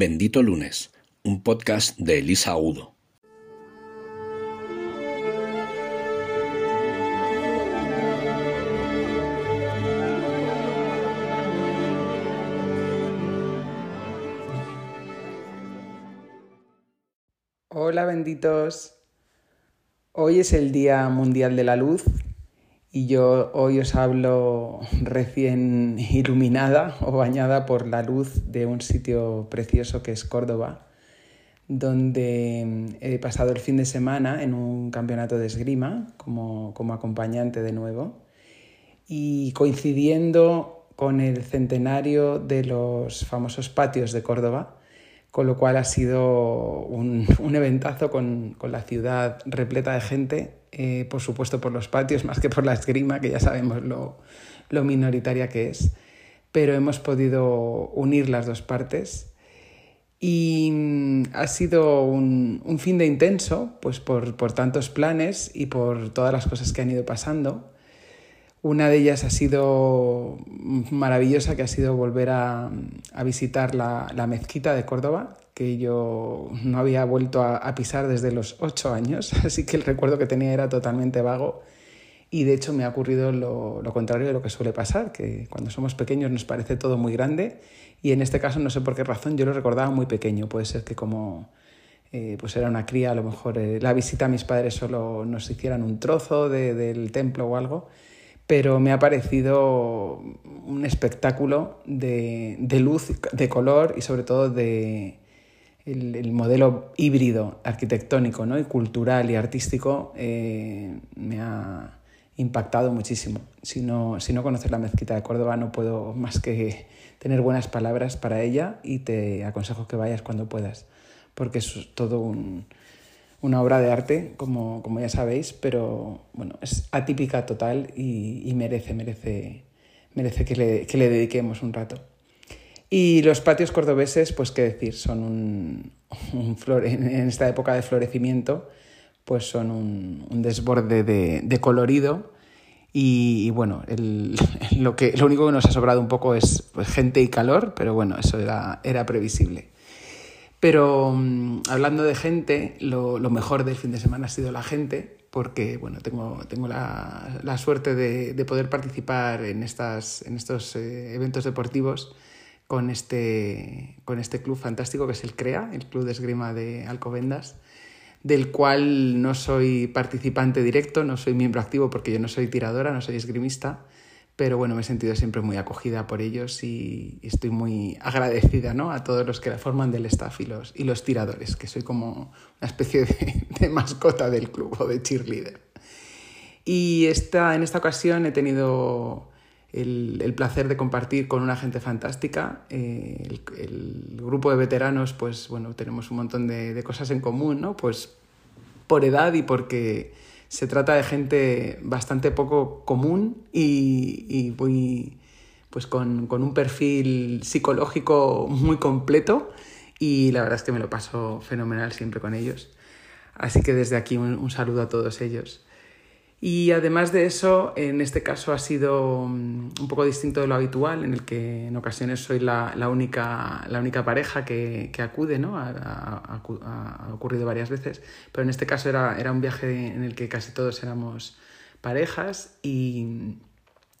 Bendito Lunes, un podcast de Elisa Udo. Hola benditos. Hoy es el Día Mundial de la Luz y yo hoy os hablo recién iluminada o bañada por la luz de un sitio precioso que es Córdoba, donde he pasado el fin de semana en un campeonato de esgrima como, como acompañante de nuevo y coincidiendo con el centenario de los famosos patios de Córdoba, con lo cual ha sido un, un eventazo con, con, la ciudad repleta de gente, eh, por supuesto por los patios más que por la esgrima, que ya sabemos lo, lo minoritaria que es, pero hemos podido unir las dos partes y mm, ha sido un, un fin de intenso, pues por, por tantos planes y por todas las cosas que han ido pasando. Una de ellas ha sido maravillosa, que ha sido volver a, a visitar la, la, mezquita de Córdoba, que yo no había vuelto a, pisar desde los ocho años, así que el recuerdo que tenía era totalmente vago. Y de hecho me ha ocurrido lo, lo contrario de lo que suele pasar, que cuando somos pequeños nos parece todo muy grande y en este caso no sé por qué razón yo lo recordaba muy pequeño. Puede ser que como eh, pues era una cría, a lo mejor eh, la visita a mis padres solo nos hicieran un trozo de, del templo o algo pero me ha parecido un espectáculo de, de luz, de color y sobre todo de el, el modelo híbrido arquitectónico ¿no? y cultural y artístico eh, me ha impactado muchísimo. Si no, si no conoces la mezquita de Córdoba no puedo más que tener buenas palabras para ella y te aconsejo que vayas cuando puedas, porque es todo un, una obra de arte, como, como ya sabéis, pero bueno, es atípica total y, y merece, merece, merece que le, que le, dediquemos un rato. Y los patios cordobeses, pues qué decir, son un, un flore, en esta época de florecimiento, pues son un, un desborde de, de colorido. Y, y bueno, el, lo, que, lo único que nos ha sobrado un poco es pues, gente y calor, pero bueno, eso era, era previsible. Pero um, hablando de gente, lo, lo, mejor del fin de semana ha sido la gente, porque bueno, tengo, tengo la, la suerte de, de, poder participar en, estas, en estos eh, eventos deportivos con este, con este club fantástico que es el CREA, el Club de Esgrima de Alcobendas, del cual no soy participante directo, no soy miembro activo porque yo no soy tiradora, no soy esgrimista, pero bueno, me he sentido siempre muy acogida por ellos y estoy muy agradecida ¿no? a todos los que la forman del staff y los, y los tiradores, que soy como una especie de, mascota del club o de cheerleader. Y esta, en esta ocasión he tenido el, el, placer de compartir con una gente fantástica. Eh, el, el, grupo de veteranos, pues bueno, tenemos un montón de, de cosas en común, ¿no? Pues por edad y porque se trata de gente bastante poco común y, y muy, pues con, con, un perfil psicológico muy completo y la verdad es que me lo paso fenomenal siempre con ellos. Así que desde aquí un, un saludo a todos ellos. Y además de eso, en este caso ha sido mm, un poco distinto de lo habitual, en el que en ocasiones soy la, la, única, la única pareja que, que acude, ¿no? Ha, ocurrido varias veces, pero en este caso era, era un viaje en el que casi todos éramos parejas y,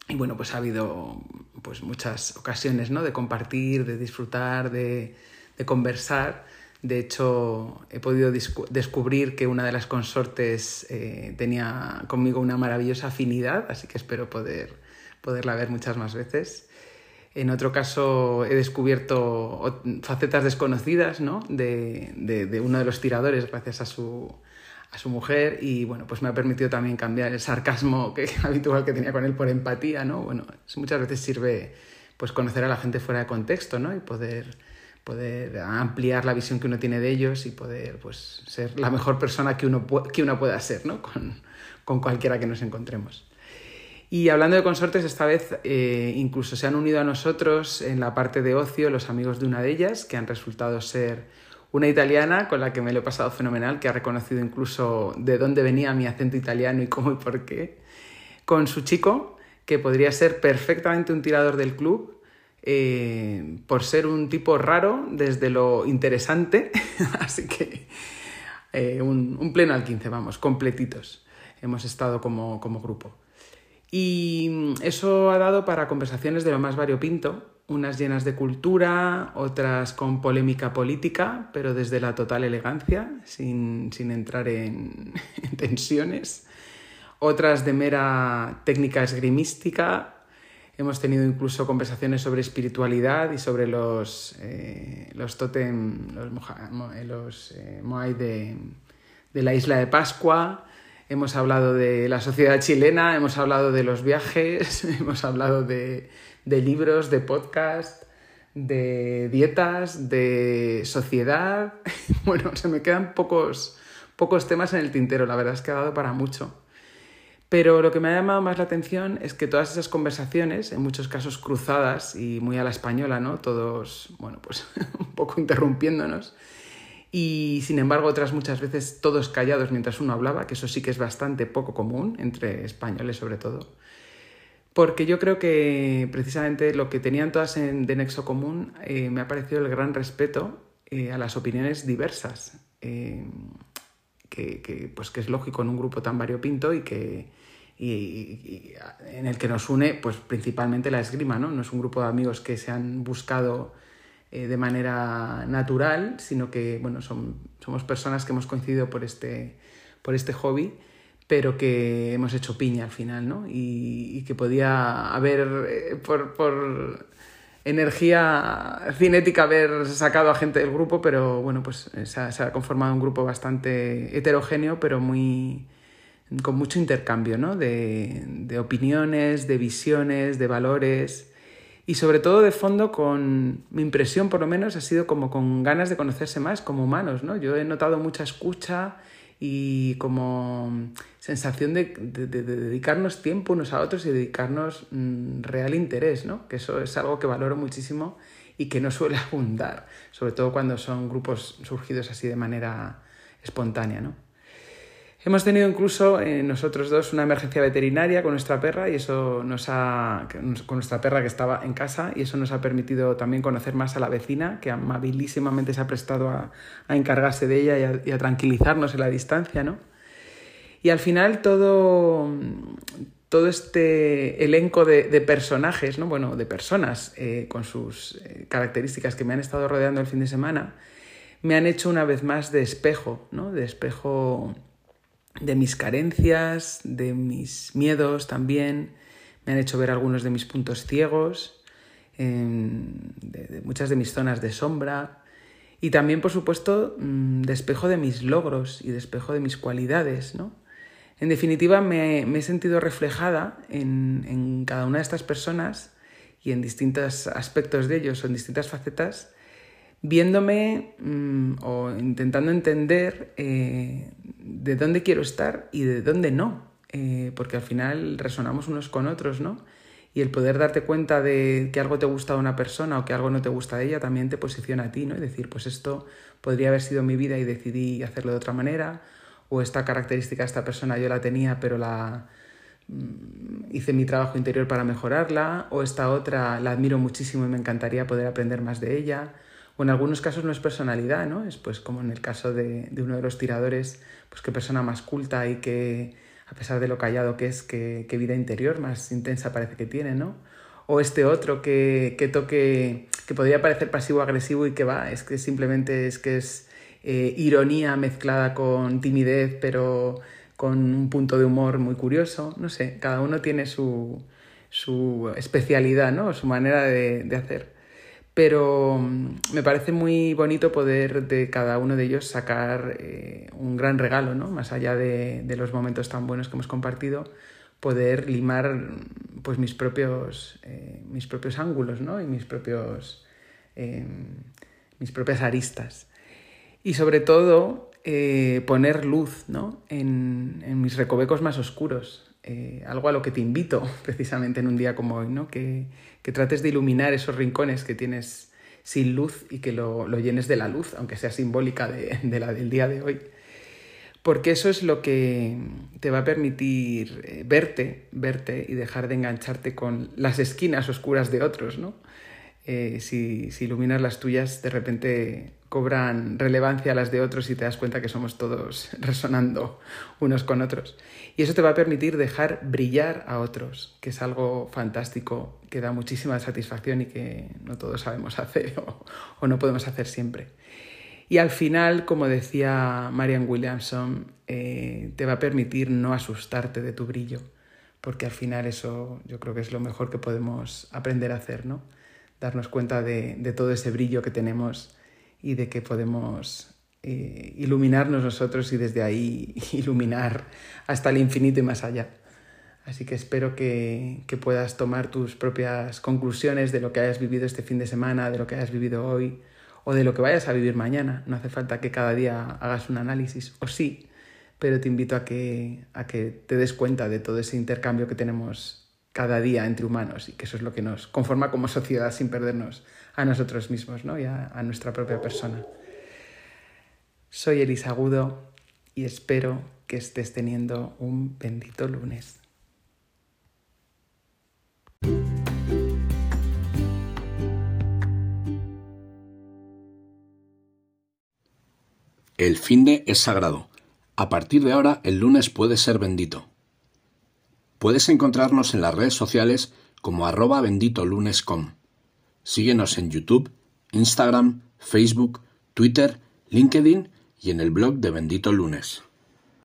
y bueno, pues ha habido pues muchas ocasiones, ¿no? De compartir, de disfrutar, de, de conversar de hecho, he podido descubrir que una de las consortes eh, tenía conmigo una maravillosa afinidad, así que espero poder, poderla ver muchas más veces. En otro caso, he descubierto facetas desconocidas ¿no? de, de, de uno de los tiradores gracias a su, a su mujer y bueno, pues me ha permitido también cambiar el sarcasmo que, habitual que tenía con él por empatía, ¿no? Bueno, muchas veces sirve pues conocer a la gente fuera de contexto, ¿no? Y poder poder ampliar la visión que uno tiene de ellos y poder pues, ser la mejor persona que uno, que uno pueda ser ¿no? con, con cualquiera que nos encontremos. Y hablando de consortes, esta vez eh, incluso se han unido a nosotros en la parte de ocio los amigos de una de ellas, que han resultado ser una italiana con la que me lo he pasado fenomenal, que ha reconocido incluso de dónde venía mi acento italiano y cómo y por qué, con su chico, que podría ser perfectamente un tirador del club, eh, por ser un tipo raro desde lo interesante, así que eh, un, pleno al 15, vamos, completitos. Hemos estado como, como grupo. Y eso ha dado para conversaciones de lo más variopinto, unas llenas de cultura, otras con polémica política, pero desde la total elegancia, sin, entrar en, tensiones, otras de mera técnica esgrimística. Hemos tenido incluso conversaciones sobre espiritualidad y sobre los, eh, los totem, los, eh, moai de, de la isla de Pascua. Hemos hablado de la sociedad chilena, hemos hablado de los viajes, hemos hablado de, de libros, de podcast, de dietas, de sociedad. Bueno, se me quedan pocos, pocos temas en el tintero, la verdad es que ha dado para mucho. Pero lo que me ha llamado más la atención es que todas esas conversaciones, en muchos casos cruzadas y muy a la española, ¿no? Todos, bueno, pues un poco interrumpiéndonos. Y sin embargo, otras muchas veces todos callados mientras uno hablaba, que eso sí que es bastante poco común, entre españoles sobre todo porque yo creo que precisamente lo que tenían todas en, de nexo común eh, me ha parecido el gran respeto eh, a las opiniones diversas, eh, que, pues que es lógico en un grupo tan variopinto y que en el que nos une pues principalmente la esgrima, ¿no? No es un grupo de amigos que se han buscado de manera natural, sino que bueno, son, somos personas que hemos coincidido por este, por este hobby pero que hemos hecho piña al final, ¿no? Y, que podía haber, eh, por, por, energía cinética, haber sacado a gente del grupo, pero bueno, pues eh, se ha, conformado un grupo bastante heterogéneo, pero muy con mucho intercambio, ¿no? De, opiniones, de visiones, de valores y sobre todo de fondo con mi impresión por lo menos ha sido como con ganas de conocerse más como humanos, ¿no? Yo he notado mucha escucha y como sensación de, dedicarnos tiempo unos a otros y dedicarnos mm, real interés, ¿no? Que eso es algo que valoro muchísimo y que no suele abundar, sobre todo cuando son grupos surgidos así de manera espontánea, ¿no? Hemos tenido incluso eh, nosotros dos una emergencia veterinaria con nuestra perra y eso nos ha con nuestra perra que estaba en casa y eso nos ha permitido también conocer más a la vecina que amabilísimamente se ha prestado a, encargarse de ella y a, tranquilizarnos en la distancia, ¿no? Y al final todo todo este elenco de, personajes, ¿no? bueno, de personas eh, con sus eh, características que me han estado rodeando el fin de semana, me han hecho una vez más de espejo, ¿no? de espejo de mis carencias, de mis miedos también, me han hecho ver algunos de mis puntos ciegos, de, muchas de mis zonas de sombra y también, por supuesto, mm, de espejo de mis logros y de espejo de mis cualidades, ¿no? En definitiva, me, he sentido reflejada en, en, cada una de estas personas y en distintos aspectos de ellos o en distintas facetas viéndome mm, o intentando entender eh, de dónde quiero estar y de dónde no, eh, porque al final resonamos unos con otros, ¿no? Y el poder darte cuenta de que algo te gusta de una persona o que algo no te gusta de ella también te posiciona a ti, ¿no? Y decir, pues esto podría haber sido mi vida y decidí hacerlo de otra manera, o esta característica de esta persona yo la tenía pero la mm, hice mi trabajo interior para mejorarla, o esta otra la admiro muchísimo y me encantaría poder aprender más de ella o en algunos casos no es personalidad, ¿no? Es pues como en el caso de, uno de los tiradores, pues qué persona más culta y que a pesar de lo callado que es, qué, vida interior más intensa parece que tiene, ¿no? O este otro que, toque, que podría parecer pasivo-agresivo y que va, es que simplemente es que es eh, ironía mezclada con timidez, pero con un punto de humor muy curioso, no sé, cada uno tiene su, su especialidad, ¿no? Su manera de, de hacer pero mm, me parece muy bonito poder de cada uno de ellos sacar eh, un gran regalo, ¿no? Más allá de, los momentos tan buenos que hemos compartido, poder limar pues mis propios, eh, mis propios ángulos, ¿no? Y mis propios em, mis propias aristas. Y sobre todo eh, poner luz ¿no? en, mis recovecos más oscuros, algo a lo que te invito precisamente en un día como hoy, ¿no? que, que trates de iluminar esos rincones que tienes sin luz y que lo, llenes de la luz, aunque sea simbólica de, la del día de hoy. Porque eso es lo que te va a permitir eh, verte, verte y dejar de engancharte con las esquinas oscuras de otros, ¿no? eh, si, si iluminas las tuyas, de repente cobran relevancia las de otros y te das cuenta que somos todos resonando unos con otros. Y eso te va a permitir dejar brillar a otros, que es algo fantástico, que da muchísima satisfacción y que no todos sabemos hacer o, no podemos hacer siempre. Y al final, como decía Marian Williamson, eh, te va a permitir no asustarte de tu brillo, porque al final eso yo creo que es lo mejor que podemos aprender a hacer, ¿no? Darnos cuenta de, de todo ese brillo que tenemos y de que podemos eh, iluminarnos nosotros y desde ahí iluminar hasta el infinito y más allá. Así que espero que, que, puedas tomar tus propias conclusiones de lo que hayas vivido este fin de semana, de lo que hayas vivido hoy o de lo que vayas a vivir mañana. No hace falta que cada día hagas un análisis, o sí, pero te invito a que, a que te des cuenta de todo ese intercambio que tenemos cada día entre humanos y que eso es lo que nos conforma como sociedad sin perdernos a nosotros mismos ¿no? y a, nuestra propia persona. Soy Elisa Agudo y espero que estés teniendo un bendito lunes. El fin de es sagrado. A partir de ahora, el lunes puede ser bendito. Puedes encontrarnos en las redes sociales como arroba benditolunes.com. Síguenos en YouTube, Instagram, Facebook, Twitter, LinkedIn y en el blog de Bendito Lunes.